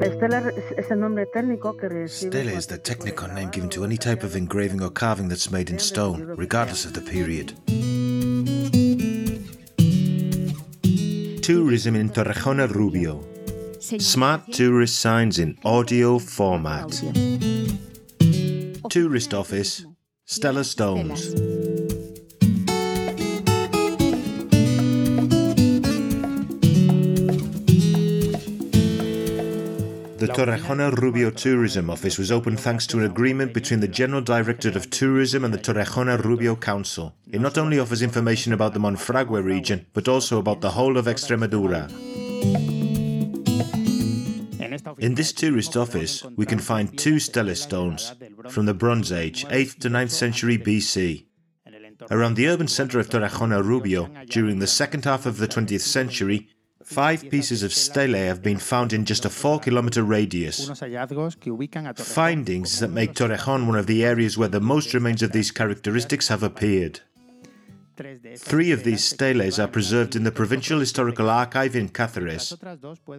Estela es el nombre técnico que recibe. Stele is the technical name given to any type of engraving or carving that's made in stone, regardless of the period. Tourism in Torrejón el Rubio. Smart tourist signs in audio format. Tourist office, Stella Stones. The Torrejón Rubio Tourism Office was opened thanks to an agreement between the General Directorate of Tourism and the Torrejón Rubio Council. It not only offers information about the Monfragüe region, but also about the whole of Extremadura. In this tourist office, we can find two stele stones from the Bronze Age, 8th to 9th century BC. Around the urban centre of Torrejón Rubio, during the second half of the 20th century, Five pieces of stele have been found in just a 4 kilometer radius. Findings that make Torrejón one of the areas where the most remains of these characteristics have appeared. Three of these steles are preserved in the Provincial Historical Archive in Cáceres,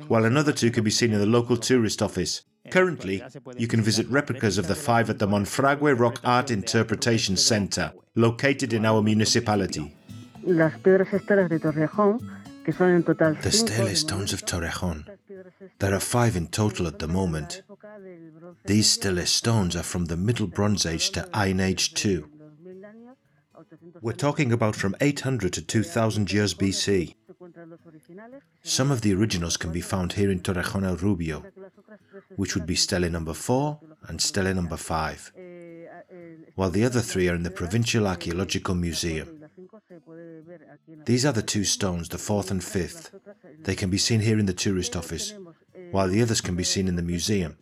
while another two can be seen in the local tourist office. Currently, you can visit replicas of the five at the Monfragüe Rock Art Interpretation Center, located in our municipality. Las piedras estelas de Torrejón, que son en total The stele stones of. Torrejón. Estas piedras estelas There are five in total at the moment. de la época del Bronce These stele stones are from the Middle Bronze Age to Iron Age II. 2000 años a 800 We're talking about from 800 to 2000 years BC. se encuentran los originales. Some of the originals can be found here in Torrejón el Rubio, que las otras tres which would be stele number 4 and stele number 5, eh, eh, while the other three are in the Provincial Archaeological Museum. These are the two stones, the fourth and fifth. They can be seen here in the tourist office, while the others can be seen in the museum.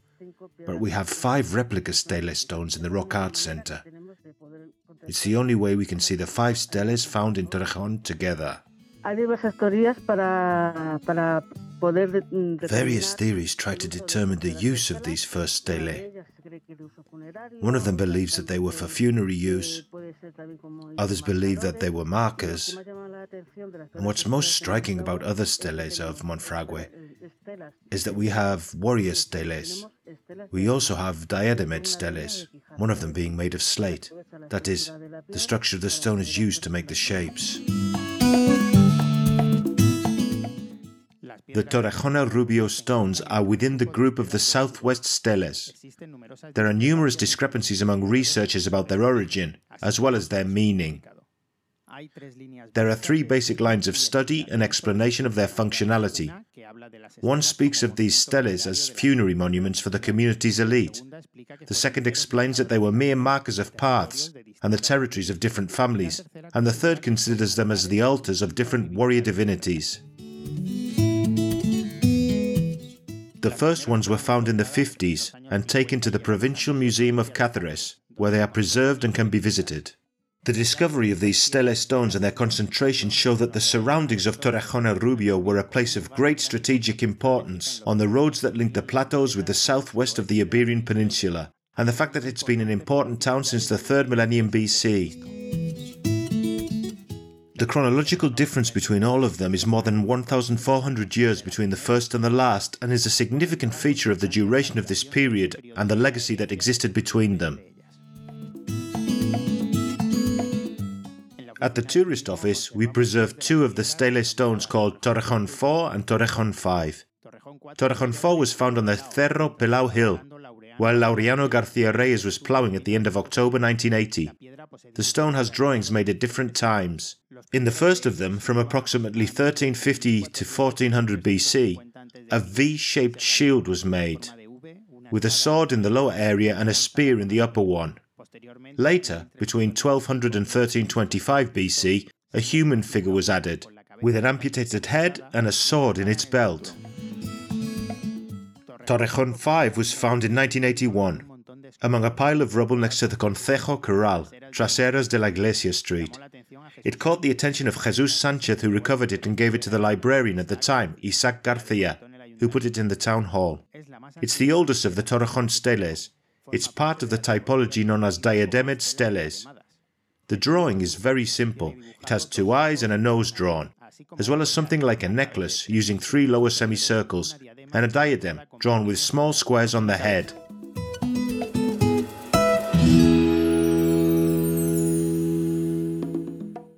But we have five replica stele stones in the Rock Art Center. tenemos de poder contemplar. It's the only way we can see the five steles found in Torrejón together. Hay diversas teorías para, para poder de- Various theories try to el uso de determine the use of these first stele. ellas se cree que de uso funerario, One of them believes that they were for funerary use. puede ser también como Others believe that they were markers. And what's most striking about other steles of Monfragüe is that we have warrior steles. We also have diademate steles, one of them being made of slate. That is, the structure of the stone is used to make the shapes. The Torrejón el Rubio stones are within the group of the southwest steles. There are numerous discrepancies among researchers about their origin, as well as their meaning. There are three basic lines of study and explanation of their functionality. One speaks of these steles as funerary monuments for the community's elite. The second explains that they were mere markers of paths and the territories of different families. And the third considers them as the altars of different warrior divinities. The first ones were found in the 50s and taken to the Provincial Museum of Cáceres, where they are preserved and can be visited. The discovery of these stele stones and their concentration show that the surroundings of Torrejón Rubio were a place of great strategic importance on the roads that link the plateaus with the southwest of the Iberian Peninsula, and the fact that it's been an important town since the 3rd millennium BC. The chronological difference between all of them is more than 1,400 years between the first and the last, and is a significant feature of the duration of this period and the legacy that existed between them. At the tourist office, we preserve two of the stele stones called Torrejón 4 and Torrejón 5. Torrejón 4 was found on the Cerro Pelau Hill, while Laureano Garcia Reyes was ploughing at the end of October 1980. The stone has drawings made at different times. In the first of them, from approximately 1350 to 1400 BC, a V shaped shield was made, with a sword in the lower area and a spear in the upper one. Later, between 1200 and 1325 BC, a human figure was added, with an amputated head and a sword in its belt. Torrejón 5 was found in 1981 among a pile of rubble next to the Concejo Corral, Traseras de la Iglesia Street. It caught the attention of Jesus Sanchez, who recovered it and gave it to the librarian at the time, Isaac Garcia, who put it in the town hall. It's the oldest of the Torrejón steles. It's part of the typology known as diademate steles. The drawing is very simple. It has two eyes and a nose drawn, as well as something like a necklace using three lower semicircles, and a diadem drawn with small squares on the head.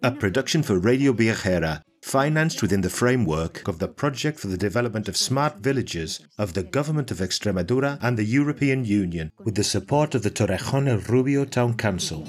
A production for Radio Viajera, financed within the framework of the Project for the Development of Smart Villages of the Government of Extremadura and the European Union, with the support of the Torrejón el Rubio Town Council.